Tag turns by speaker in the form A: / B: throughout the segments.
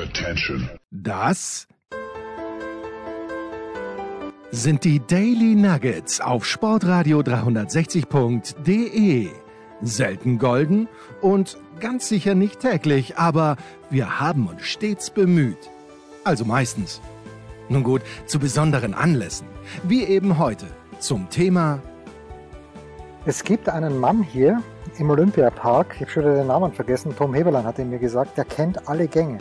A: Attention.
B: Das sind die Daily Nuggets auf Sportradio 360.de. Selten golden und ganz sicher nicht täglich, aber wir haben uns stets bemüht. Also meistens. Nun gut, zu besonderen Anlässen, wie eben heute zum Thema
C: Es gibt einen Mann hier im Olympiapark, ich habe schon den Namen vergessen, Tom Heberlein hat ihn mir gesagt, der kennt alle Gänge.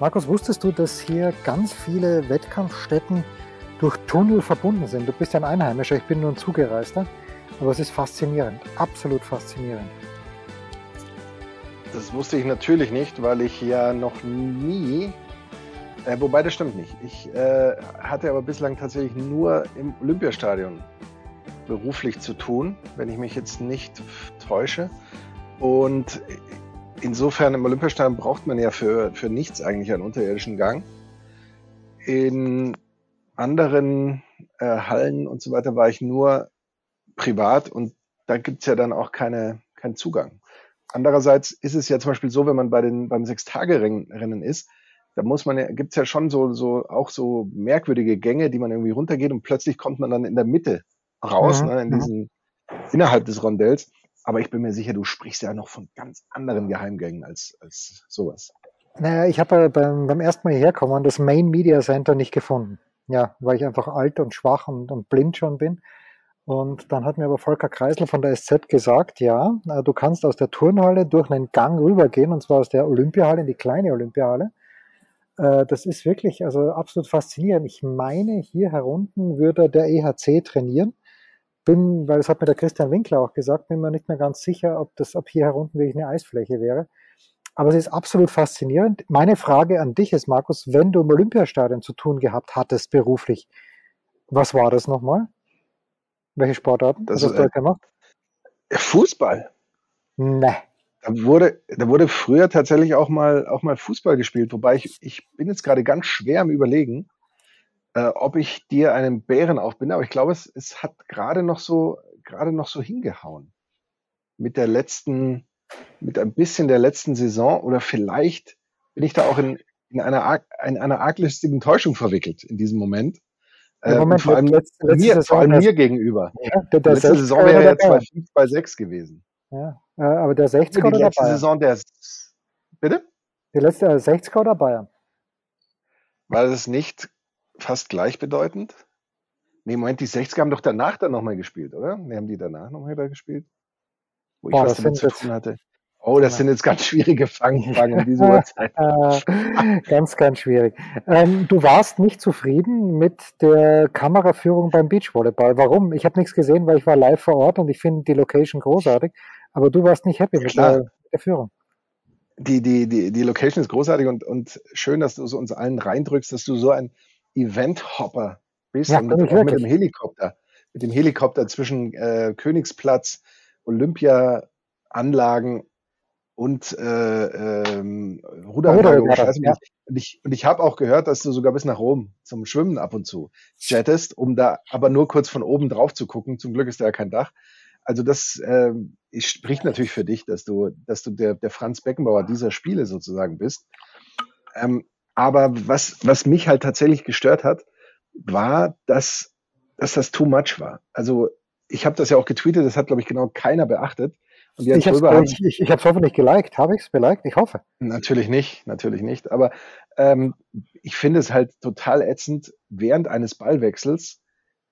C: Markus, wusstest du, dass hier ganz viele Wettkampfstätten durch Tunnel verbunden sind? Du bist ja ein Einheimischer, ich bin nur ein Zugereister, aber es ist faszinierend, absolut faszinierend.
D: Das wusste ich natürlich nicht, weil ich ja noch nie, äh, wobei das stimmt nicht. Ich äh, hatte aber bislang tatsächlich nur im Olympiastadion beruflich zu tun, wenn ich mich jetzt nicht täusche. Und insofern im Olympiastadion braucht man ja für, für nichts eigentlich einen unterirdischen Gang. In anderen äh, Hallen und so weiter war ich nur privat und da gibt's ja dann auch keine, keinen Zugang. Andererseits ist es ja zum Beispiel so, wenn man bei den, beim Sechstagerennen ist, da muss man ja, gibt's ja schon so, so, auch so merkwürdige Gänge, die man irgendwie runtergeht und plötzlich kommt man dann in der Mitte raus,
C: Mhm,
D: ne, in
C: mhm.
D: diesen, innerhalb des Rondells. Aber ich bin mir sicher, du sprichst ja noch von ganz anderen Geheimgängen als, als sowas.
C: Naja, ich habe beim, beim ersten Mal hierher kommen das Main Media Center nicht gefunden. Ja, weil ich einfach alt und schwach und, und blind schon bin. Und dann hat mir aber Volker Kreisel von der SZ gesagt, ja, du kannst aus der Turnhalle durch einen Gang rübergehen, und zwar aus der Olympiahalle in die kleine Olympiahalle. Äh, Das ist wirklich also absolut faszinierend. Ich meine, hier herunten würde der EHC trainieren. Bin, weil das hat mir der Christian Winkler auch gesagt, bin mir nicht mehr ganz sicher, ob das, ob hier herunten wirklich eine Eisfläche wäre. Aber es ist absolut faszinierend. Meine Frage an dich ist, Markus, wenn du im Olympiastadion zu tun gehabt hattest beruflich, was war das nochmal? Welche Sportarten
D: Das
C: hast du
D: äh,
C: dort gemacht?
D: Fußball.
C: Ne.
D: Da wurde, da wurde früher tatsächlich auch mal, auch mal Fußball gespielt, wobei ich, ich bin jetzt gerade ganz schwer am Überlegen, äh, ob ich dir einen Bären aufbinde, aber ich glaube, es, es hat gerade noch so, gerade noch so hingehauen. Mit der letzten, mit ein bisschen der letzten Saison oder vielleicht bin ich da auch in, in einer, in einer arglistigen Täuschung verwickelt in diesem Moment. Äh,
C: Moment,
D: vor allem,
C: letzte, letzte
D: mir,
C: Saison,
D: vor allem
C: der,
D: mir gegenüber.
C: ja, der, der
D: Letzte
C: 60er
D: Saison wäre
C: der
D: ja
C: Bayern?
D: 2-5, 2-6 gewesen.
C: Ja, aber der
D: Ja,
C: 60er
D: die
C: oder der
D: letzte
C: Bayern?
D: Saison der, bitte?
C: Die letzte äh, 60er oder Bayern?
D: War das nicht fast gleichbedeutend? Nee, Moment, die 60er haben doch danach dann nochmal gespielt, oder? Nee, haben die danach nochmal da gespielt? Wo ich was damit zu tun hatte. Oh, das
C: ja.
D: sind jetzt ganz schwierige Fangfragen um diese Uhrzeit.
C: Äh, ganz, ganz schwierig. Ähm, du warst nicht zufrieden mit der Kameraführung beim Beachvolleyball. Warum? Ich habe nichts gesehen, weil ich war live vor Ort und ich finde die Location großartig. Aber du warst nicht happy mit der, mit der Führung.
D: Die, die, die, die Location ist großartig und, und schön, dass du so uns allen reindrückst, dass du so ein Event-Hopper bist
C: Ja,
D: und mit, mit dem. Helikopter. Mit dem Helikopter zwischen äh, Königsplatz, Olympia-Anlagen und äh, ähm, Ruderanlage und
C: Ruderregatta,
D: Scheiße.
C: ja.
D: Und ich, und ich habe auch gehört, dass du sogar bis nach Rom zum Schwimmen ab und zu jettest, um da aber nur kurz von oben drauf zu gucken. Zum Glück ist da ja kein Dach. Also das es spricht natürlich für dich, dass du, dass du der, der Franz Beckenbauer dieser Spiele sozusagen bist. Ähm, aber was, was mich halt tatsächlich gestört hat, war, dass, dass das too much war. Also ich habe das ja auch getweetet, das hat, glaube ich, genau keiner beachtet. Und
C: Ich habe
D: hat
C: ich, ich, hoffentlich geliked. Habe ich es beliked? Ich hoffe.
D: Natürlich nicht, natürlich nicht. Aber ähm, ich finde es halt total ätzend, während eines Ballwechsels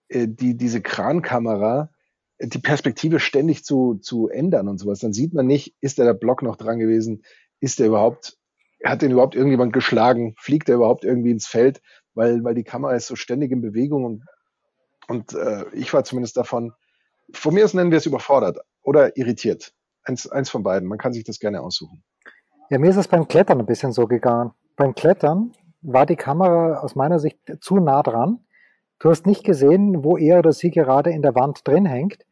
D: äh, die, diese Krankamera äh, die Perspektive ständig zu, zu ändern und sowas. Dann sieht man nicht, ist da der Block noch dran gewesen? Ist der überhaupt, hat den überhaupt irgendjemand geschlagen? Fliegt der überhaupt irgendwie ins Feld? Weil, weil die Kamera ist so ständig in Bewegung und, und äh, ich war zumindest davon, von mir aus nennen wir es überfordert oder irritiert. Eins, eins von beiden. Man kann sich das gerne aussuchen.
C: Ja, mir ist es beim Klettern ein bisschen so gegangen. Beim Klettern war die Kamera aus meiner Sicht zu nah dran. Du hast nicht gesehen, wo er oder sie gerade in der Wand drin hängt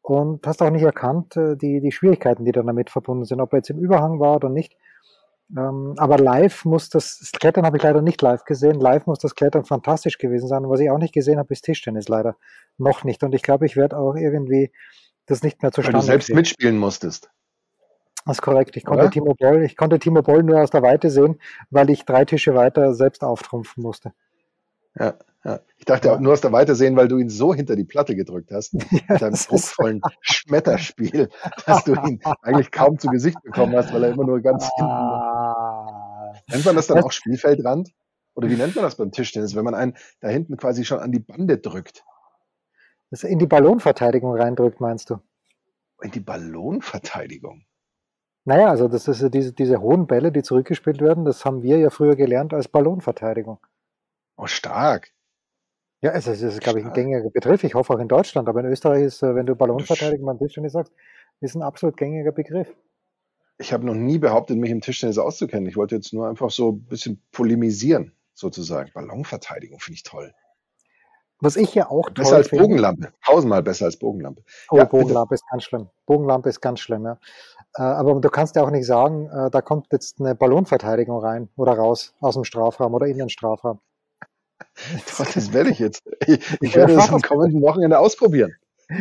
C: und hast auch nicht erkannt, äh, die, die Schwierigkeiten, die dann damit verbunden sind, ob er jetzt im Überhang war oder nicht. Ähm, aber live muss das, das Klettern habe ich leider nicht live gesehen. Live muss das Klettern fantastisch gewesen sein. Und was ich auch nicht gesehen habe, ist Tischtennis leider noch nicht. Und ich glaube, ich werde auch irgendwie das nicht mehr
D: Weil du
C: zustande
D: selbst
C: kriegen.
D: mitspielen musstest.
C: Das ist korrekt. Ich konnte, Timo Boll, ich konnte Timo Boll nur aus der Weite sehen, weil ich drei Tische weiter selbst auftrumpfen musste.
D: Ja, ja. Ich dachte auch nur aus der Weite sehen, weil du ihn so hinter die Platte gedrückt hast, mit deinem druckvollen Schmetterspiel, dass du ihn eigentlich kaum zu Gesicht bekommen hast, weil er immer nur ganz hinten. Ah. Nennt man das dann auch Spielfeldrand? Oder wie nennt man das beim Tischtennis, wenn man einen da hinten quasi schon an die Bande drückt?
C: Das in die Ballonverteidigung reindrückt, meinst du?
D: In die Ballonverteidigung?
C: Naja, also das ist ja diese, diese hohen Bälle, die zurückgespielt werden, das haben wir ja früher gelernt als Ballonverteidigung.
D: Oh, stark.
C: Ja, also es ist, glaube ich, ein gängiger Begriff. Ich hoffe auch in Deutschland, aber in Österreich ist, äh, wenn du Ballonverteidigung beim Tischtennis sagst, ist ein absolut gängiger Begriff.
D: Ich habe noch nie behauptet, mich im Tischtennis auszukennen. Ich wollte jetzt nur einfach so ein bisschen polemisieren, sozusagen. Ballonverteidigung finde ich toll.
C: Was ich ja auch
D: Besser als finde, Bogenlampe. Tausendmal besser als Bogenlampe.
C: Oh, ja, Bogenlampe bitte. ist ganz schlimm. Bogenlampe ist ganz schlimm, ja. Äh, aber du kannst ja auch nicht sagen, äh, da kommt jetzt eine Ballonverteidigung rein oder raus aus dem Strafraum oder in den Strafraum.
D: Doch, das werde ich jetzt. Ich, ich werde es am kommenden Wochenende ausprobieren.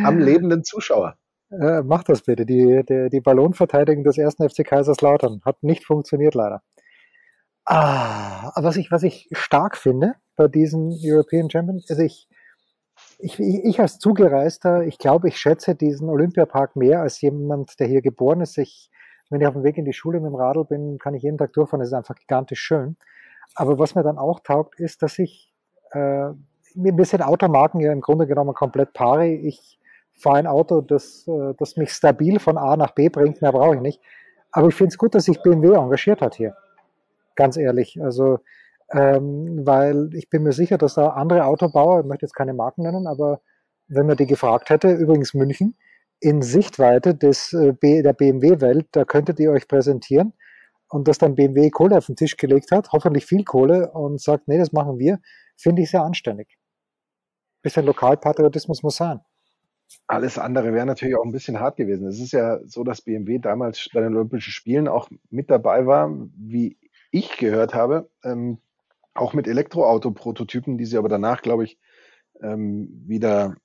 D: Am lebenden Zuschauer.
C: Äh, mach das bitte. Die, die, die Ballonverteidigung des ersten FC Kaiserslautern hat nicht funktioniert, leider. Ah, was ich, was ich stark finde bei diesen European Champions, also ich, ich, ich als Zugereister, ich glaube, ich schätze diesen Olympiapark mehr als jemand, der hier geboren ist. Ich, wenn ich auf dem Weg in die Schule mit dem Radl bin, kann ich jeden Tag durchfahren. Es ist einfach gigantisch schön. Aber was mir dann auch taugt, ist, dass ich, äh, mir sind Automarken ja im Grunde genommen komplett pari. Ich fahre ein Auto, das, äh, das mich stabil von A nach B bringt, mehr brauche ich nicht. Aber ich finde es gut, dass sich BMW engagiert hat hier. Ganz ehrlich. Also, ähm, weil ich bin mir sicher, dass da andere Autobauer, ich möchte jetzt keine Marken nennen, aber wenn man die gefragt hätte, übrigens München, in Sichtweite des, äh, der BMW-Welt, da könntet ihr euch präsentieren und dass dann BMW Kohle auf den Tisch gelegt hat, hoffentlich viel Kohle und sagt, nee, das machen wir, finde ich sehr anständig. Bisschen Lokalpatriotismus muss sein.
D: Alles andere wäre natürlich auch ein bisschen hart gewesen. Es ist ja so, dass BMW damals bei den Olympischen Spielen auch mit dabei war, wie ich gehört habe, ähm, auch mit Elektroauto-Prototypen, die sie aber danach, glaube ich, ähm, wieder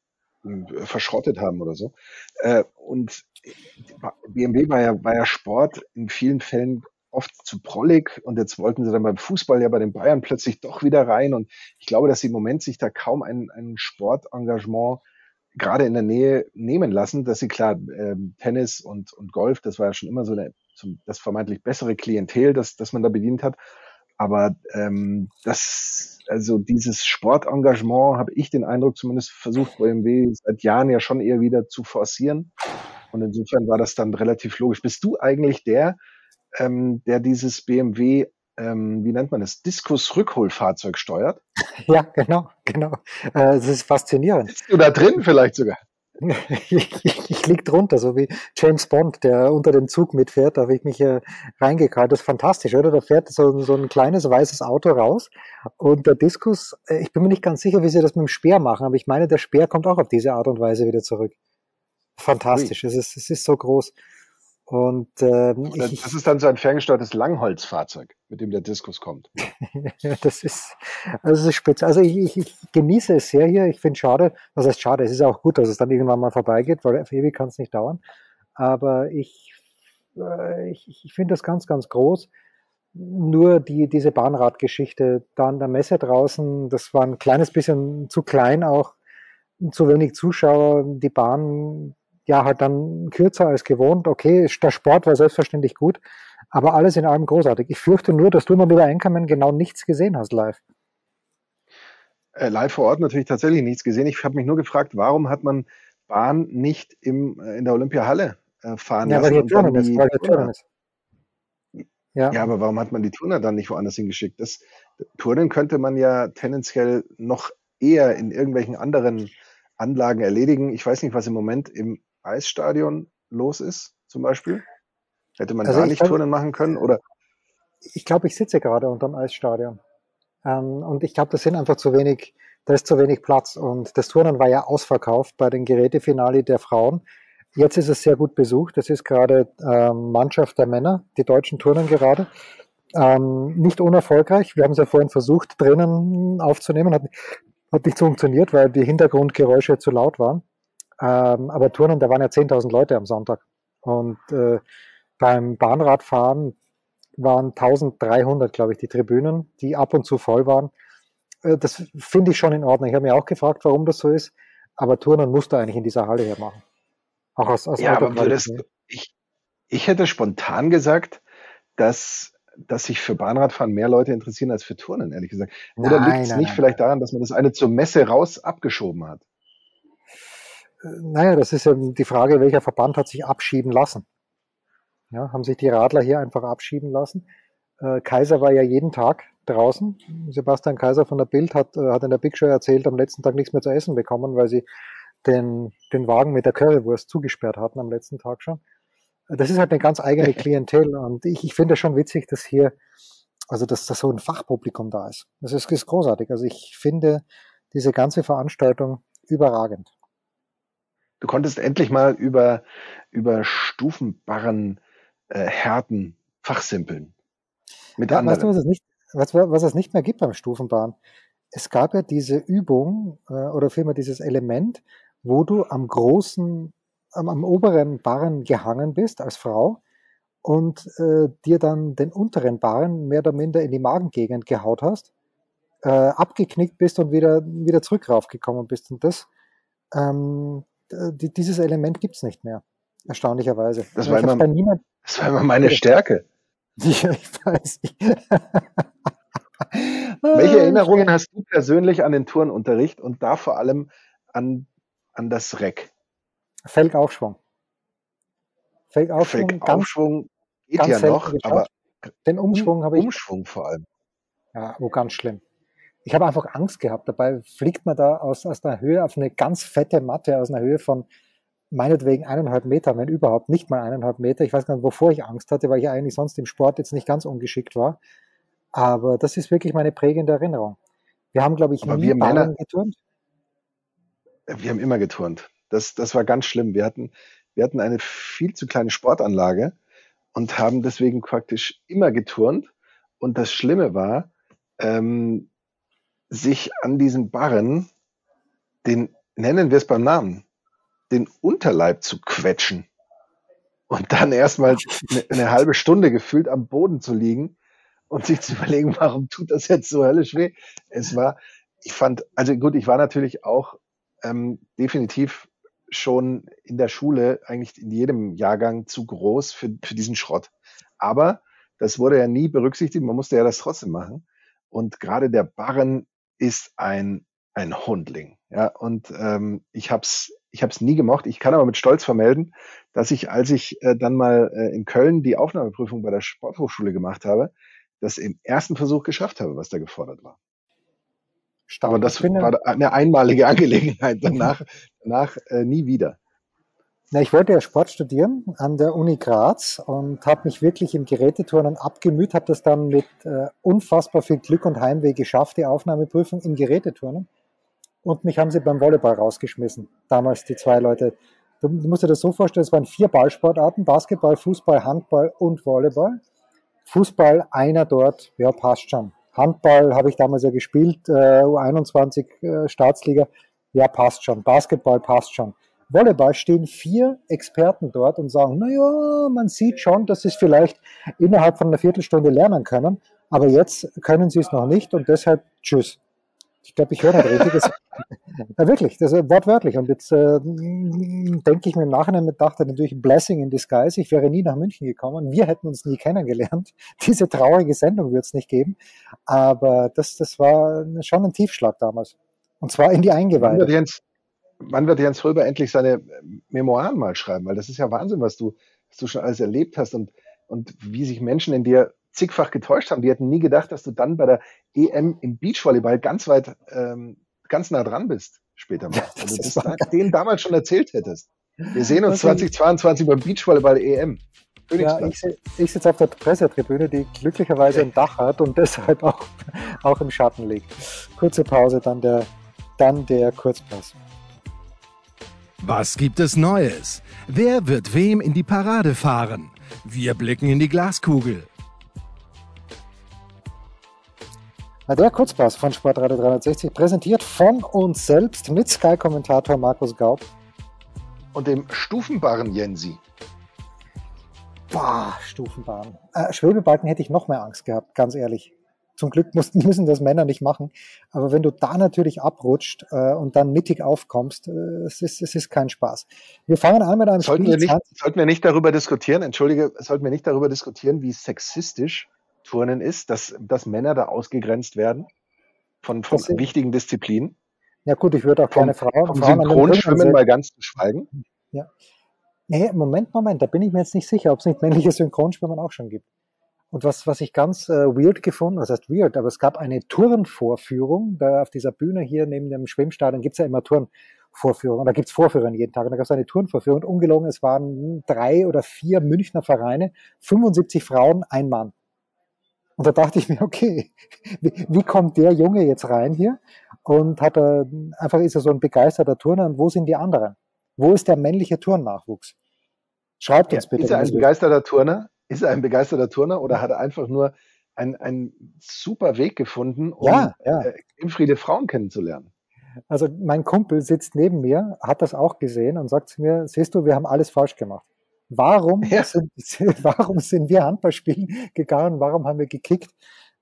D: äh, verschrottet haben oder so. Äh, und BMW war ja, war ja Sport in vielen Fällen oft zu prollig und jetzt wollten sie dann beim Fußball ja bei den Bayern plötzlich doch wieder rein und ich glaube, dass sie im Moment sich da kaum ein, ein Sportengagement gerade in der Nähe nehmen lassen, dass sie klar, ähm, Tennis und, und Golf, das war ja schon immer so eine, das vermeintlich bessere Klientel, das, das man da bedient hat. Aber ähm, das, also dieses Sportengagement habe ich den Eindruck zumindest versucht, BMW seit Jahren ja schon eher wieder zu forcieren. Und insofern war das dann relativ logisch. Bist du eigentlich der, ähm, der dieses BMW, ähm, wie nennt man das, Diskus-Rückholfahrzeug steuert.
C: Ja, genau, genau. Äh, das ist faszinierend.
D: Bist du da drin vielleicht sogar?
C: ich, ich, ich lieg drunter, so wie James Bond, der unter dem Zug mitfährt, da habe ich mich äh, reingekallt. Das ist fantastisch, oder? Da fährt so, so ein kleines weißes Auto raus und der Diskus, äh, ich bin mir nicht ganz sicher, wie sie das mit dem Speer machen, aber ich meine, der Speer kommt auch auf diese Art und Weise wieder zurück. Fantastisch, es ist, es ist so groß. Und ähm,
D: das ich, ist dann so ein ferngesteuertes Langholzfahrzeug, mit dem der Diskus kommt.
C: das ist also das ist spitze. Also ich, ich, ich genieße es sehr hier. Ich finde es schade, was heißt schade, es ist auch gut, dass es dann irgendwann mal vorbeigeht, weil auf ewig kann es nicht dauern. Aber ich, äh, ich, ich finde das ganz, ganz groß. Nur die, diese Bahnradgeschichte da an der Messe draußen, das war ein kleines bisschen zu klein auch, zu wenig Zuschauer. Die Bahn ja halt dann kürzer als gewohnt. Okay, der Sport war selbstverständlich gut, aber alles in allem großartig. Ich fürchte nur, dass du immer wieder Einkommen genau nichts gesehen hast live.
D: Äh, live vor Ort natürlich tatsächlich nichts gesehen. Ich habe mich nur gefragt, warum hat man Bahn nicht im, äh, in der Olympiahalle äh, fahren
C: ja,
D: lassen?
C: Weil die Turnen ist, weil die Turnen ist.
D: Ja. ja, aber warum hat man die Turner dann nicht woanders hingeschickt? Das, Turnen könnte man ja tendenziell noch eher in irgendwelchen anderen Anlagen erledigen. Ich weiß nicht, was im Moment im Eisstadion los ist, zum Beispiel? Hätte man also da nicht glaub, Turnen machen können? Oder?
C: Ich glaube, ich sitze gerade unterm Eisstadion. Ähm, und ich glaube, das sind einfach zu wenig, da ist zu wenig Platz. Und das Turnen war ja ausverkauft bei den Gerätefinali der Frauen. Jetzt ist es sehr gut besucht. Das ist gerade ähm, Mannschaft der Männer, die deutschen Turnen gerade. Ähm, nicht unerfolgreich. Wir haben es ja vorhin versucht, drinnen aufzunehmen. Hat, hat nicht funktioniert, weil die Hintergrundgeräusche zu laut waren. Ähm, aber Turnen, da waren ja 10.000 Leute am Sonntag. Und äh, beim Bahnradfahren waren 1300, glaube ich, die Tribünen, die ab und zu voll waren. Äh, das finde ich schon in Ordnung. Ich habe mir auch gefragt, warum das so ist, aber Turnen musst du eigentlich in dieser Halle hermachen.
D: Auch aus, aus ja, aber würdest, ich, ich hätte spontan gesagt, dass, dass sich für Bahnradfahren mehr Leute interessieren als für Turnen, ehrlich gesagt. Oder liegt es nicht nein, vielleicht nein. daran, dass man das eine zur Messe raus abgeschoben hat?
C: Naja, das ist ja die Frage, welcher Verband hat sich abschieben lassen. Ja, haben sich die Radler hier einfach abschieben lassen. Äh, Kaiser war ja jeden Tag draußen. Sebastian Kaiser von der Bild hat, äh, hat in der Big Show erzählt, am letzten Tag nichts mehr zu essen bekommen, weil sie den, den Wagen mit der Currywurst zugesperrt hatten am letzten Tag schon. Das ist halt eine ganz eigene Klientel und ich, ich finde es schon witzig, dass hier, also dass da so ein Fachpublikum da ist. Das ist, ist großartig. Also ich finde diese ganze Veranstaltung überragend.
D: Du konntest endlich mal über, über Stufenbarren äh, Härten fachsimpeln.
C: Mit ja, Weißt du, was es, nicht, was, was es nicht mehr gibt beim Stufenbahn? Es gab ja diese Übung äh, oder vielmehr dieses Element, wo du am großen, am, am oberen Barren gehangen bist als Frau und äh, dir dann den unteren Barren mehr oder minder in die Magengegend gehaut hast, äh, abgeknickt bist und wieder, wieder zurück raufgekommen bist. Und das, ähm, dieses Element gibt es nicht mehr, erstaunlicherweise.
D: Das war, immer, niemand, das war immer meine Stärke.
C: Ja, ich weiß nicht.
D: Welche Erinnerungen hast du persönlich an den Turnunterricht und da vor allem an an das Reck.
C: Felgaufschwung.
D: Felgaufschwung, Felgaufschwung geht ganz ja noch, aber
C: den Umschwung habe ich.
D: Umschwung vor allem.
C: Ja, wo ganz schlimm. Ich habe einfach Angst gehabt. Dabei fliegt man da aus, aus der Höhe auf eine ganz fette Matte aus einer Höhe von meinetwegen eineinhalb Meter, wenn überhaupt nicht mal eineinhalb Meter. Ich weiß gar nicht, wovor ich Angst hatte, weil ich eigentlich sonst im Sport jetzt nicht ganz ungeschickt war. Aber das ist wirklich meine prägende Erinnerung. Wir haben, glaube ich,
D: Aber nie Männer, geturnt wir haben immer geturnt. Das, das war ganz schlimm. Wir hatten, wir hatten eine viel zu kleine Sportanlage und haben deswegen praktisch immer geturnt. Und das Schlimme war, ähm, sich an diesen Barren, den nennen wir es beim Namen, den Unterleib zu quetschen und dann erstmal eine, eine halbe Stunde gefühlt am Boden zu liegen und sich zu überlegen, warum tut das jetzt so höllisch weh. Es war, ich fand, also gut, ich war natürlich auch ähm, definitiv schon in der Schule, eigentlich in jedem Jahrgang zu groß für, für diesen Schrott. Aber das wurde ja nie berücksichtigt, man musste ja das trotzdem machen. Und gerade der Barren ist ein, ein Hundling. Ja, und ähm, ich habe es ich hab's nie gemocht. Ich kann aber mit Stolz vermelden, dass ich, als ich äh, dann mal äh, in Köln die Aufnahmeprüfung bei der Sporthochschule gemacht habe, das im ersten Versuch geschafft habe, was da gefordert war. Stark. Aber das finde, war eine einmalige Angelegenheit, danach, danach äh, nie wieder.
C: Na, ich wollte ja Sport studieren an der Uni Graz und habe mich wirklich im Geräteturnen abgemüht, habe das dann mit äh, unfassbar viel Glück und Heimweh geschafft, die Aufnahmeprüfung im Geräteturnen. Und mich haben sie beim Volleyball rausgeschmissen. Damals die zwei Leute. Du, musst dir das so vorstellen, es waren vier Ballsportarten, Basketball, Fußball, Handball und Volleyball. Fußball, einer dort, ja, passt schon. Handball habe ich damals ja gespielt, äh, U21 äh, Staatsliga, ja, passt schon. Basketball passt schon. Volleyball stehen vier Experten dort und sagen, naja, man sieht schon, dass sie es vielleicht innerhalb von einer Viertelstunde lernen können, aber jetzt können sie es noch nicht und deshalb tschüss. Ich glaube, ich höre nicht richtig. Das, ja, wirklich, das ist wortwörtlich. Und jetzt äh, denke ich mir im Nachhinein mit, dachte natürlich Blessing in disguise. Ich wäre nie nach München gekommen. Wir hätten uns nie kennengelernt. Diese traurige Sendung wird es nicht geben. Aber das, das war schon ein Tiefschlag damals. Und zwar in die Eingeweide. Jens,
D: wann wird Jens Röber endlich seine Memoiren mal schreiben? Weil das ist ja Wahnsinn, was du, was du schon alles erlebt hast und, und wie sich Menschen in dir zigfach getäuscht haben. Die hätten nie gedacht, dass du dann bei der EM im Beachvolleyball ganz weit, ähm, ganz nah dran bist später mal. Also das da, denen damals schon erzählt hättest. Wir sehen uns 2022 beim Beachvolleyball EM.
C: Ja, ich, ich sitze auf der Pressetribüne, die glücklicherweise ein Dach hat und deshalb auch, auch im Schatten liegt. Kurze Pause, dann der, dann der Kurzpass.
B: Was gibt es Neues? Wer wird wem in die Parade fahren? Wir blicken in die Glaskugel.
C: Der Kurzpass von Sportradio 360 präsentiert von uns selbst mit Sky-Kommentator Markus Gaub.
D: Und dem Stufenbarren Jensi.
C: Boah, Stufenbahn. Äh, Schwebebalken hätte ich noch mehr Angst gehabt, ganz ehrlich. Zum Glück mussten, müssen das Männer nicht machen. Aber wenn du da natürlich abrutscht äh, und dann mittig aufkommst, äh, es, ist, es ist kein Spaß. Wir fangen an mit einem
D: sollten Spiel. Wir nicht, sollten wir nicht darüber diskutieren, entschuldige, sollten wir nicht darüber diskutieren, wie sexistisch Turnen ist, dass, dass Männer da ausgegrenzt werden von, von wichtigen Disziplinen?
C: Ja gut, ich würde auch keine Frauen.
D: Vom Synchronschwimmen mal ganz zu schweigen.
C: Ja. Nee, Moment, Moment, da bin ich mir jetzt nicht sicher, ob es nicht männliches Synchronschwimmen auch schon gibt. Und was, was ich ganz äh, weird gefunden, was heißt weird, aber es gab eine Turnvorführung, da auf dieser Bühne hier neben dem Schwimmstadion gibt's ja immer Turnvorführungen, da gibt's Vorführungen jeden Tag, und da gab's eine Turnvorführung, und ungelogen, es waren drei oder vier Münchner Vereine, 75 Frauen, ein Mann. Und da dachte ich mir, okay, wie, wie kommt der Junge jetzt rein hier? Und hat er, einfach ist er so ein begeisterter Turner, und wo sind die anderen? Wo ist der männliche Turnnachwuchs? Schreibt uns ja, bitte.
D: Ist er ein begeisterter Turner? Ist er ein begeisterter Turner oder hat er einfach nur einen super Weg gefunden, um ja, ja. Äh, Friede Frauen kennenzulernen?
C: Also mein Kumpel sitzt neben mir, hat das auch gesehen und sagt zu mir, siehst du, wir haben alles falsch gemacht. Warum, ja. sind, warum sind wir Handball spielen gegangen? Warum haben wir gekickt?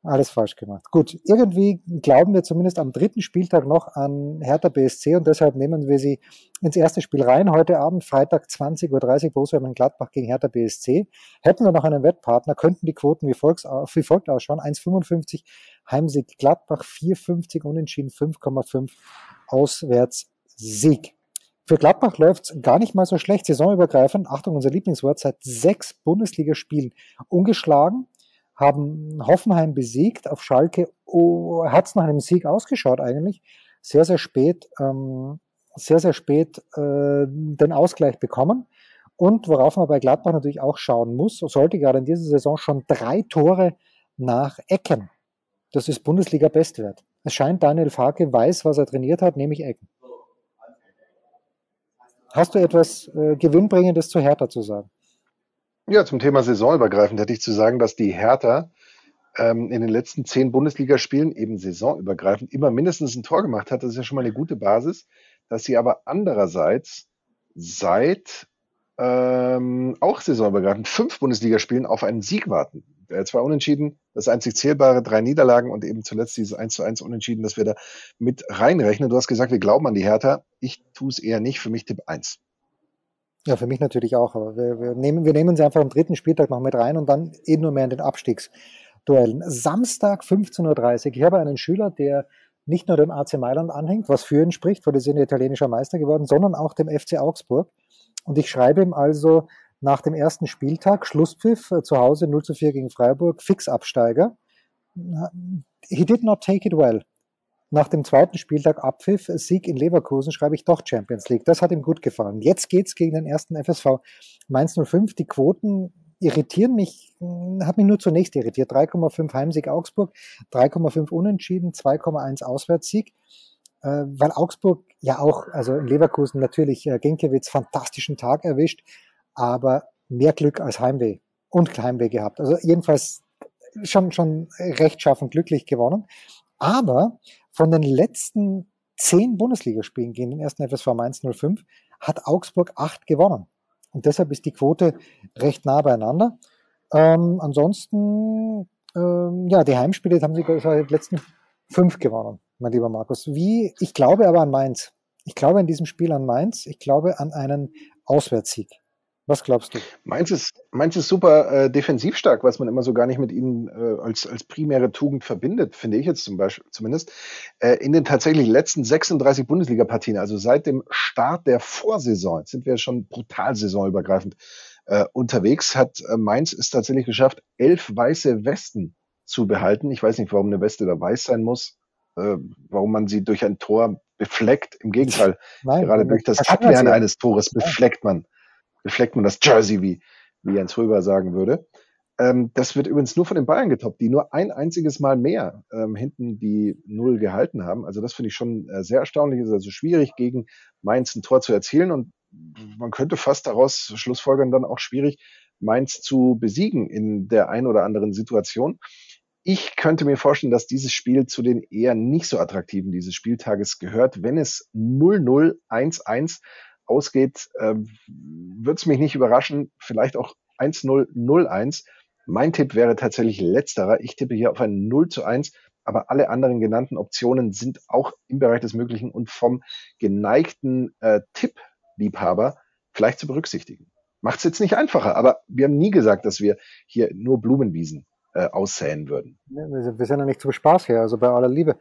C: Alles falsch gemacht. Gut, irgendwie glauben wir zumindest am dritten Spieltag noch an Hertha BSC und deshalb nehmen wir sie ins erste Spiel rein. Heute Abend, Freitag 20.30 Uhr, Borussia Gladbach gegen Hertha BSC. Hätten wir noch einen Wettpartner, könnten die Quoten wie, Volks, wie folgt ausschauen. 1,55 Heimsieg Gladbach, 4,50 Unentschieden, 5,5 Auswärts Sieg. Für Gladbach läuft es gar nicht mal so schlecht. Saisonübergreifend, Achtung, unser Lieblingswort, seit sechs Bundesligaspielen ungeschlagen haben Hoffenheim besiegt. Auf Schalke oh, hat es nach einem Sieg ausgeschaut eigentlich. Sehr, sehr spät, ähm, sehr, sehr spät äh, den Ausgleich bekommen. Und worauf man bei Gladbach natürlich auch schauen muss, sollte gerade in dieser Saison schon drei Tore nach Ecken. Das ist Bundesliga-Bestwert. Es scheint, Daniel Farke weiß, was er trainiert hat, nämlich Ecken. Hast du etwas äh, Gewinnbringendes zu Hertha zu sagen?
D: Ja, zum Thema saisonübergreifend hätte ich zu sagen, dass die Hertha ähm, in den letzten zehn Bundesligaspielen eben saisonübergreifend immer mindestens ein Tor gemacht hat. Das ist ja schon mal eine gute Basis, dass sie aber andererseits seit ähm, auch saisonübergreifend fünf Bundesligaspielen auf einen Sieg warten. Äh, zwei Unentschieden, das einzig zählbare, drei Niederlagen und eben zuletzt dieses 1 zu 1 Unentschieden, das wir da mit reinrechnen. Du hast gesagt, wir glauben an die Hertha. Ich tue es eher nicht. Für mich Tipp 1.
C: Ja, für mich natürlich auch. Aber wir, wir, nehmen, wir nehmen sie einfach am dritten Spieltag noch mit rein und dann eh nur mehr in den Abstiegsduellen. Samstag 15.30 Uhr. Ich habe einen Schüler, der nicht nur dem AC Mailand anhängt, was für ihn spricht, weil die sind italienischer Meister geworden, sondern auch dem FC Augsburg. Und ich schreibe ihm also nach dem ersten Spieltag, Schlusspfiff äh, zu Hause 0 zu 4 gegen Freiburg, Fixabsteiger. He did not take it well nach dem zweiten Spieltag Abpfiff, Sieg in Leverkusen, schreibe ich doch Champions League. Das hat ihm gut gefallen. Jetzt geht's gegen den ersten FSV Mainz 05. Die Quoten irritieren mich, hat mich nur zunächst irritiert. 3,5 Heimsieg Augsburg, 3,5 Unentschieden, 2,1 Auswärtssieg. Äh, weil Augsburg ja auch, also in Leverkusen natürlich äh, Genkiewicz fantastischen Tag erwischt, aber mehr Glück als Heimweh und Heimweh gehabt. Also jedenfalls schon, schon rechtschaffend glücklich gewonnen. Aber von den letzten zehn Bundesligaspielen gegen den ersten FSV Mainz 05 hat Augsburg acht gewonnen. Und deshalb ist die Quote recht nah beieinander. Ähm, ansonsten, ähm, ja, die Heimspiele haben sie die letzten fünf gewonnen, mein lieber Markus. Wie, ich glaube aber an Mainz. Ich glaube in diesem Spiel an Mainz. Ich glaube an einen Auswärtssieg. Was glaubst du?
D: Mainz ist, Mainz ist super äh, defensiv stark, was man immer so gar nicht mit ihnen äh, als, als primäre Tugend verbindet, finde ich jetzt zum Beispiel zumindest. Äh, in den tatsächlich letzten 36 Bundesliga-Partien, also seit dem Start der Vorsaison, jetzt sind wir schon brutal saisonübergreifend äh, unterwegs, hat äh, Mainz es tatsächlich geschafft, elf weiße Westen zu behalten. Ich weiß nicht, warum eine Weste da weiß sein muss, äh, warum man sie durch ein Tor befleckt. Im Gegenteil, Nein, gerade durch das Abwehren eines Tores befleckt man befleckt man das Jersey, wie, wie Jens Röber sagen würde. Ähm, das wird übrigens nur von den Bayern getoppt, die nur ein einziges Mal mehr ähm, hinten die Null gehalten haben. Also das finde ich schon äh, sehr erstaunlich. Es ist also schwierig, gegen Mainz ein Tor zu erzielen und man könnte fast daraus schlussfolgern, dann auch schwierig, Mainz zu besiegen in der ein oder anderen Situation. Ich könnte mir vorstellen, dass dieses Spiel zu den eher nicht so attraktiven dieses Spieltages gehört, wenn es 0-0, 1-1 ausgeht, äh, würde es mich nicht überraschen, vielleicht auch 1-0, 0-1. Mein Tipp wäre tatsächlich letzterer. Ich tippe hier auf ein 0 zu 1, aber alle anderen genannten Optionen sind auch im Bereich des Möglichen und vom geneigten äh, Tippliebhaber vielleicht zu berücksichtigen. Macht es jetzt nicht einfacher, aber wir haben nie gesagt, dass wir hier nur Blumenwiesen äh, aussäen würden.
C: Wir sind ja nicht zum Spaß her, also bei aller Liebe.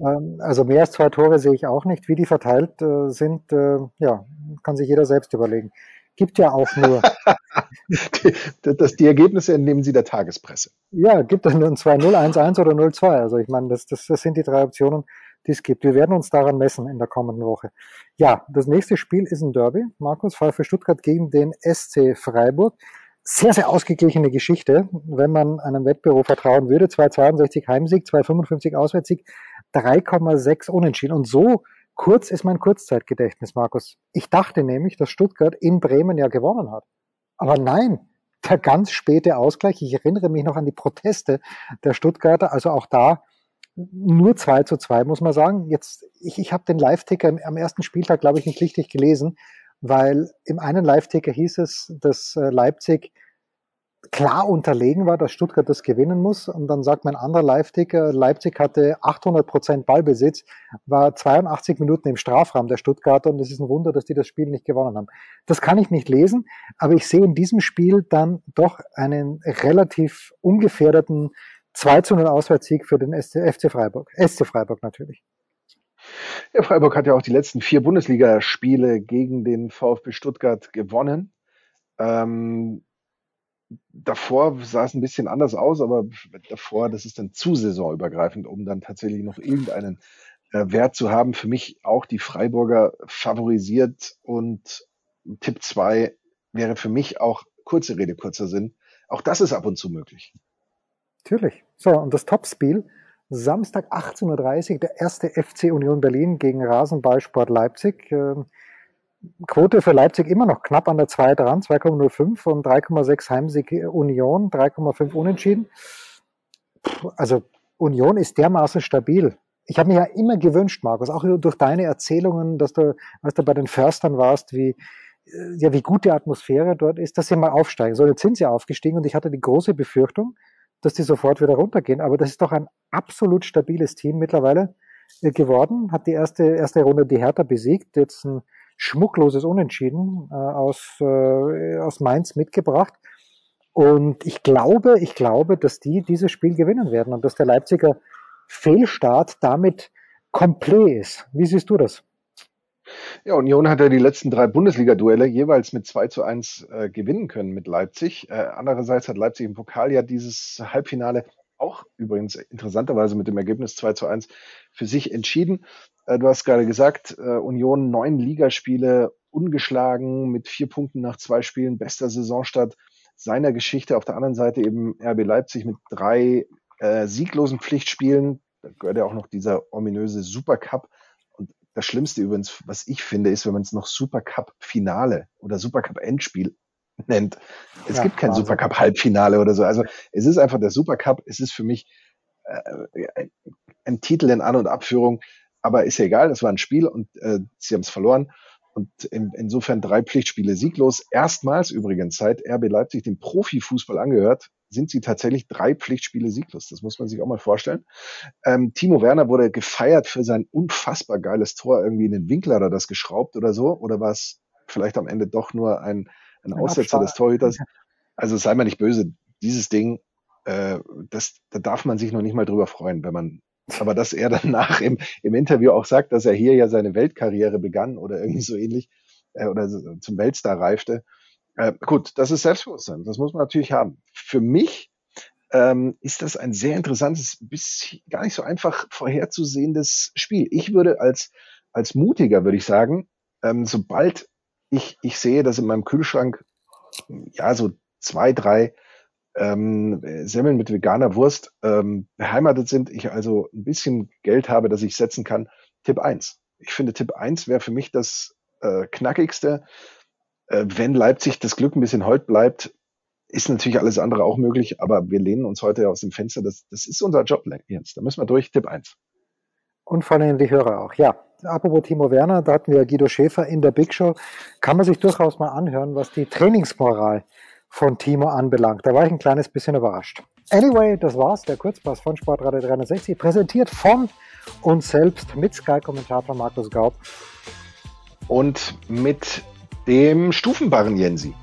C: Ähm, also mehr als zwei Tore sehe ich auch nicht. Wie die verteilt äh, sind, äh, ja, kann sich jeder selbst überlegen. Gibt ja auch nur.
D: die, das, die Ergebnisse entnehmen Sie der Tagespresse.
C: Ja, gibt dann nur ein 2-0, 1-1 oder 0-2. Also ich meine, das, das, das sind die drei Optionen, die es gibt. Wir werden uns daran messen in der kommenden Woche. Ja, das nächste Spiel ist ein Derby. Markus, VfB Stuttgart gegen den SC Freiburg sehr, sehr ausgeglichene Geschichte, wenn man einem Wettbüro vertrauen würde. 2,62 Heimsieg, 2,55 Auswärtssieg, 3,6 Unentschieden. Und so kurz ist mein Kurzzeitgedächtnis, Markus. Ich dachte nämlich, dass Stuttgart in Bremen ja gewonnen hat. Aber nein, der ganz späte Ausgleich. Ich erinnere mich noch an die Proteste der Stuttgarter. Also auch da nur 2 zu 2, muss man sagen. Jetzt, ich, ich habe den Live-Ticker am ersten Spieltag, glaube ich, nicht richtig gelesen weil im einen Live-Ticker hieß es, dass äh, Leipzig klar unterlegen war, dass Stuttgart das gewinnen muss. Und dann sagt mein anderer Live-Ticker, Leipzig hatte 800 Prozent Ballbesitz, war 82 Minuten im Strafraum der Stuttgarter und es ist ein Wunder, dass die das Spiel nicht gewonnen haben. Das kann ich nicht lesen, aber ich sehe in diesem Spiel dann doch einen relativ ungefährdeten 2 zu 0 Auswärtssieg für den FC Freiburg. SC Freiburg natürlich.
D: Ja, Freiburg hat ja auch die letzten vier Bundesligaspiele gegen den VfB Stuttgart gewonnen. Ähm, davor sah es ein bisschen anders aus, aber davor, das ist dann zu saisonübergreifend, um dann tatsächlich noch irgendeinen äh, Wert zu haben. Für mich auch die Freiburger favorisiert und Tipp 2 wäre für mich auch kurze Rede, kurzer Sinn. Auch das ist ab und zu möglich.
C: Natürlich. So, und das Topspiel Samstag 18.30 Uhr der erste FC Union Berlin gegen Rasenballsport Leipzig. Ähm, Quote für Leipzig immer noch knapp an der 2 dran, 2,05 und 3,6 Heimsieg Union, 3,5 Unentschieden. Also Union ist dermaßen stabil. Ich habe mir ja immer gewünscht, Markus, auch durch deine Erzählungen, dass du, als du bei den Förstern warst, wie, äh, ja, wie gut die Atmosphäre dort ist, dass sie mal aufsteigen. So, jetzt sind sie aufgestiegen und ich hatte die große Befürchtung, dass die sofort wieder runtergehen. Aber das ist doch ein absolut stabiles Team mittlerweile äh, geworden. Hat die erste, erste Runde die Hertha besiegt, jetzt ein schmuckloses Unentschieden äh, aus, äh, aus Mainz mitgebracht. Und ich glaube, ich glaube, dass die dieses Spiel gewinnen werden und dass der Leipziger Fehlstart damit komplett ist. Wie siehst du das?
D: Ja, Union hat ja die letzten drei Bundesliga-Duelle jeweils mit 2 zu 1 äh, gewinnen können mit Leipzig. Äh, andererseits hat Leipzig im Pokal ja dieses Halbfinale auch übrigens interessanterweise mit dem Ergebnis 2 zu 1 für sich entschieden. Äh, du hast gerade gesagt, äh, Union neun Ligaspiele ungeschlagen mit vier Punkten nach zwei Spielen, bester Saisonstart seiner Geschichte. Auf der anderen Seite eben RB Leipzig mit drei äh, sieglosen Pflichtspielen. Da gehört ja auch noch dieser ominöse Supercup das Schlimmste übrigens, was ich finde, ist, wenn man es noch Supercup-Finale oder Supercup-Endspiel nennt. Es ja, gibt kein Supercup-Halbfinale oder so. Also es ist einfach der Supercup. Es ist für mich äh, ein, ein, Titel in An- und Abführung. Aber ist ja egal, das war ein Spiel und äh, sie haben es verloren. Und in, insofern drei Pflichtspiele sieglos. Erstmals übrigens seit RB Leipzig dem Profifußball angehört, sind sie tatsächlich drei Pflichtspiele sieglos. Das muss man sich auch mal vorstellen. Ähm, Timo Werner wurde gefeiert für sein unfassbar geiles Tor. Irgendwie in den Winkel hat er das geschraubt oder so. Oder war es vielleicht am Ende doch nur ein, ein, ein Aussetzer Abstand. des Torhüters? Also sei mal nicht böse. Dieses Ding, äh, das, da darf man sich noch nicht mal drüber freuen, wenn man aber dass er danach im, im Interview auch sagt, dass er hier ja seine Weltkarriere begann oder irgendwie so ähnlich äh, oder zum Weltstar reifte, äh, gut, das ist Selbstbewusstsein. Das muss man natürlich haben. Für mich ähm, ist das ein sehr interessantes, bis gar nicht so einfach vorherzusehendes Spiel. Ich würde als, als Mutiger, würde ich sagen, ähm, sobald ich, ich sehe, dass in meinem Kühlschrank ja so zwei, drei ähm, Semmeln mit veganer Wurst ähm, beheimatet sind, ich also ein bisschen Geld habe, das ich setzen kann, Tipp eins. Ich finde, Tipp eins wäre für mich das äh, knackigste. Äh, wenn Leipzig das Glück ein bisschen hold bleibt, ist natürlich alles andere auch möglich, aber wir lehnen uns heute aus dem Fenster. Das, das ist unser Job, Jens. Da müssen wir durch. Tipp 1.
C: Und vor allem die Hörer auch. Ja, apropos Timo Werner, da hatten wir Guido Schäfer in der Big Show. Kann man sich durchaus mal anhören, was die Trainingsmoral von Timo anbelangt. Da war ich ein kleines bisschen überrascht. Anyway, das war's, der Kurzpass von Sportradio 360, präsentiert von uns selbst mit Sky-Kommentator Markus Gaub.
D: Und mit dem Stufenbarren Jensi.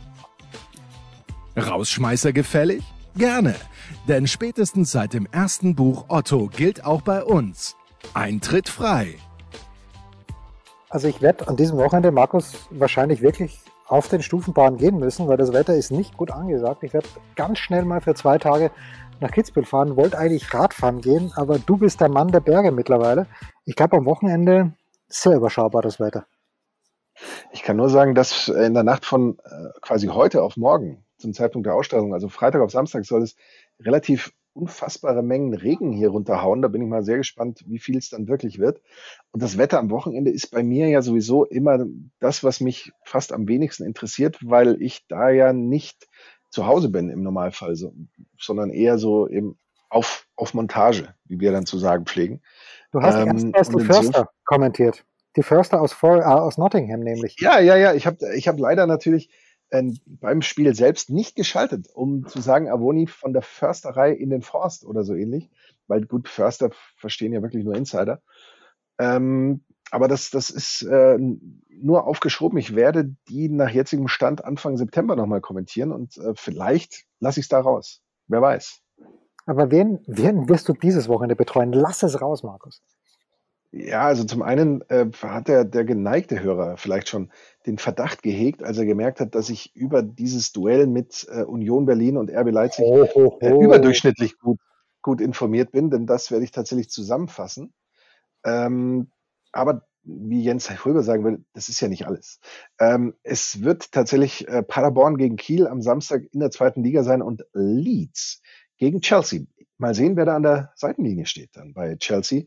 B: Rausschmeißer gefällig? Gerne, denn spätestens seit dem ersten Buch Otto gilt auch bei uns Eintritt frei.
C: Also ich werde an diesem Wochenende, Markus, wahrscheinlich wirklich auf den Stufenbahn gehen müssen, weil das Wetter ist nicht gut angesagt. Ich werde ganz schnell mal für zwei Tage nach Kitzbühel fahren, wollte eigentlich Radfahren gehen, aber du bist der Mann der Berge mittlerweile. Ich glaube am Wochenende sehr überschaubar das Wetter.
D: Ich kann nur sagen, dass in der Nacht von äh, quasi heute auf morgen zum Zeitpunkt der Ausstrahlung, also Freitag auf Samstag, soll es relativ unfassbare Mengen Regen hier runterhauen. Da bin ich mal sehr gespannt, wie viel es dann wirklich wird. Und das Wetter am Wochenende ist bei mir ja sowieso immer das, was mich fast am wenigsten interessiert, weil ich da ja nicht zu Hause bin im Normalfall, so, sondern eher so eben auf, auf Montage, wie wir dann zu sagen pflegen.
C: Du hast ähm, erst die Förster kommentiert. Die Förster aus, äh, aus Nottingham nämlich.
D: Ja, ja, ja. Ich habe ich hab leider natürlich äh, beim Spiel selbst nicht geschaltet, um zu sagen, Avoni von der Försterei in den Forst oder so ähnlich. Weil gut, Förster verstehen ja wirklich nur Insider. Ähm, aber das, das ist äh, nur aufgeschoben. Ich werde die nach jetzigem Stand Anfang September nochmal kommentieren und äh, vielleicht lasse ich es da raus. Wer weiß.
C: Aber wen, wen wirst du dieses Wochenende betreuen? Lass es raus, Markus.
D: Ja, also zum einen äh, hat der, der geneigte Hörer vielleicht schon den Verdacht gehegt, als er gemerkt hat, dass ich über dieses Duell mit äh, Union Berlin und RB Leipzig oh, oh, oh. Äh, überdurchschnittlich gut, gut informiert bin, denn das werde ich tatsächlich zusammenfassen. Ähm, aber wie Jens Röber sagen will, das ist ja nicht alles. Ähm, es wird tatsächlich äh, Paderborn gegen Kiel am Samstag in der zweiten Liga sein und Leeds gegen Chelsea. Mal sehen, wer da an der Seitenlinie steht dann bei Chelsea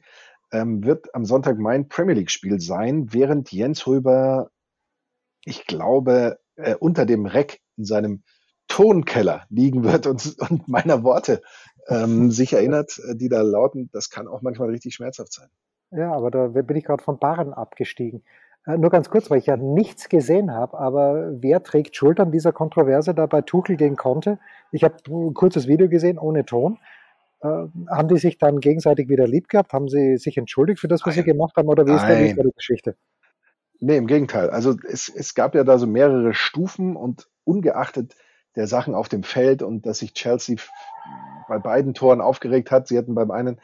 D: ähm, wird am Sonntag mein Premier League-Spiel sein, während Jens Röber, ich glaube, äh, unter dem Reck in seinem Tonkeller liegen wird und, und meiner Worte ähm, sich erinnert, äh, die da lauten, das kann auch manchmal richtig schmerzhaft sein.
C: Ja, aber da bin ich gerade von Barren abgestiegen. Äh, nur ganz kurz, weil ich ja nichts gesehen habe, aber wer trägt Schuld an dieser Kontroverse da bei Tuchel gegen Conte? Ich habe ein kurzes Video gesehen ohne Ton. Äh, haben die sich dann gegenseitig wieder lieb gehabt? Haben sie sich entschuldigt für das, was Nein. sie gemacht haben? Oder wie ist, Nein. da die Geschichte?
D: Nee, im Gegenteil. Also es, es gab ja da so mehrere Stufen und ungeachtet der Sachen auf dem Feld und dass sich Chelsea bei beiden Toren aufgeregt hat. Sie hatten beim einen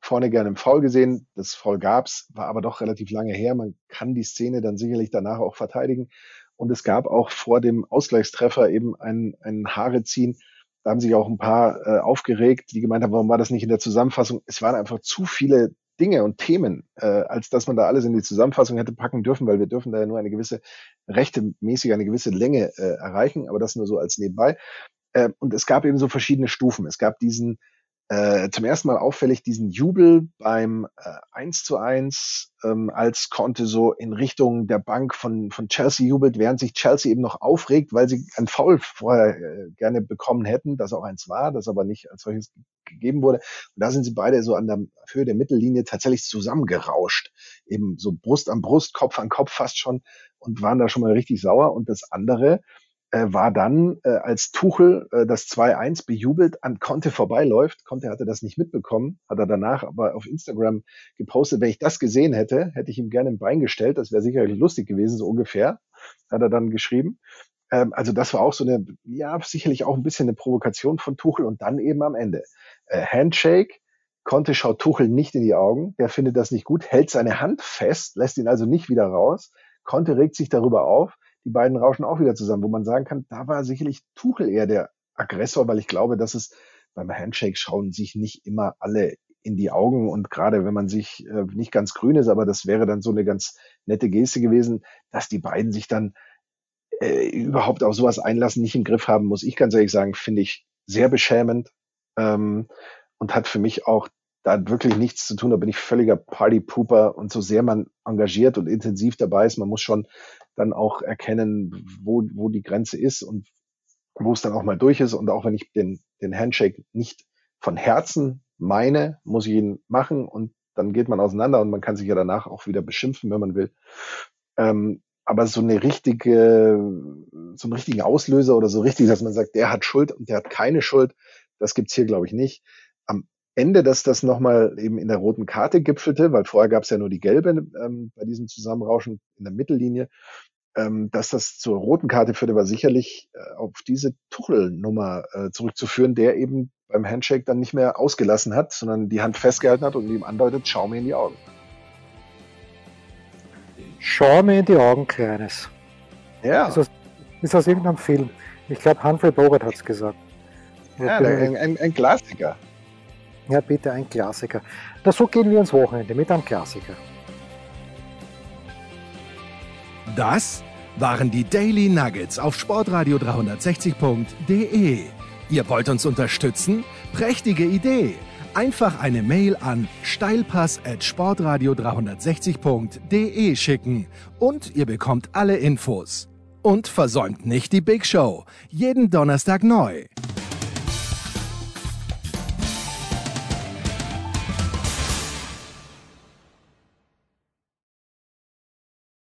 D: vorne gerne im Foul gesehen. Das Foul gab's, war aber doch relativ lange her. Man kann die Szene dann sicherlich danach auch verteidigen. Und es gab auch vor dem Ausgleichstreffer eben ein, ein Haare ziehen da haben sich auch ein paar äh, aufgeregt, die gemeint haben, warum war das nicht in der Zusammenfassung? Es waren einfach zu viele Dinge und Themen, äh, als dass man da alles in die Zusammenfassung hätte packen dürfen, weil wir dürfen da ja nur eine gewisse rechtemäßig eine gewisse Länge äh, erreichen, aber das nur so als nebenbei. Äh, und es gab eben so verschiedene Stufen. Es gab diesen äh, zum ersten Mal auffällig diesen Jubel beim äh, 1 zu 1, ähm, als Conte so in Richtung der Bank von, von Chelsea jubelt, während sich Chelsea eben noch aufregt, weil sie ein Foul vorher äh, gerne bekommen hätten, das auch eins war, das aber nicht als solches gegeben wurde. Und da sind sie beide so an der Höhe der Mittellinie tatsächlich zusammengerauscht. Eben so Brust an Brust, Kopf an Kopf fast schon und waren da schon mal richtig sauer. Und das andere, war dann, äh, als Tuchel äh, das 2-1 bejubelt an Conte vorbeiläuft. Conte hatte das nicht mitbekommen, hat er danach aber auf Instagram gepostet. Wenn ich das gesehen hätte, hätte ich ihm gerne ein Bein gestellt. Das wäre sicherlich lustig gewesen, so ungefähr, hat er dann geschrieben. Ähm, also das war auch so eine, ja, sicherlich auch ein bisschen eine Provokation von Tuchel und dann eben am Ende. Äh, Handshake, Conte schaut Tuchel nicht in die Augen, der findet das nicht gut, hält seine Hand fest, lässt ihn also nicht wieder raus. Conte regt sich darüber auf die beiden rauschen auch wieder zusammen, wo man sagen kann, da war sicherlich Tuchel eher der Aggressor, weil ich glaube, dass es beim Handshake schauen sich nicht immer alle in die Augen und gerade wenn man sich äh, nicht ganz grün ist, aber das wäre dann so eine ganz nette Geste gewesen, dass die beiden sich dann äh, überhaupt auf sowas einlassen, nicht im Griff haben, muss ich ganz ehrlich sagen, finde ich sehr beschämend ähm, und hat für mich auch da hat wirklich nichts zu tun. Da bin ich völliger Partypooper und so sehr man engagiert und intensiv dabei ist, man muss schon dann auch erkennen, wo, wo die Grenze ist und wo es dann auch mal durch ist. Und auch wenn ich den, den Handshake nicht von Herzen meine, muss ich ihn machen und dann geht man auseinander und man kann sich ja danach auch wieder beschimpfen, wenn man will. Ähm, aber so eine richtige, so einen richtigen Auslöser oder so richtig, dass man sagt, der hat Schuld und der hat keine Schuld, das gibt's hier, glaube ich, nicht. Am Ende, dass das nochmal eben in der roten Karte gipfelte, weil vorher gab's ja nur die gelbe ähm, bei diesem Zusammenrauschen in der Mittellinie, ähm, dass das zur roten Karte führte, war sicherlich äh, auf diese Tuchel-Nummer äh, zurückzuführen, der eben beim Handshake dann nicht mehr ausgelassen hat, sondern die Hand festgehalten hat und ihm andeutet, schau mir in die Augen.
C: Schau mir in die Augen, Kleines.
D: Ja.
C: Ist aus, ist aus irgendeinem Film. Ich glaube, Humphrey Bogart hat es gesagt.
D: Ja, ein, ein, ein, Klassiker.
C: Ja, bitte, ein Klassiker. Na, so gehen wir ins Wochenende mit einem Klassiker.
B: Das waren die Daily Nuggets auf Sportradio 360.de. Ihr wollt uns unterstützen? Prächtige Idee! Einfach eine Mail an steilpass@sportradio 360.de schicken und ihr bekommt alle Infos. Und versäumt nicht die Big Show. Jeden Donnerstag neu.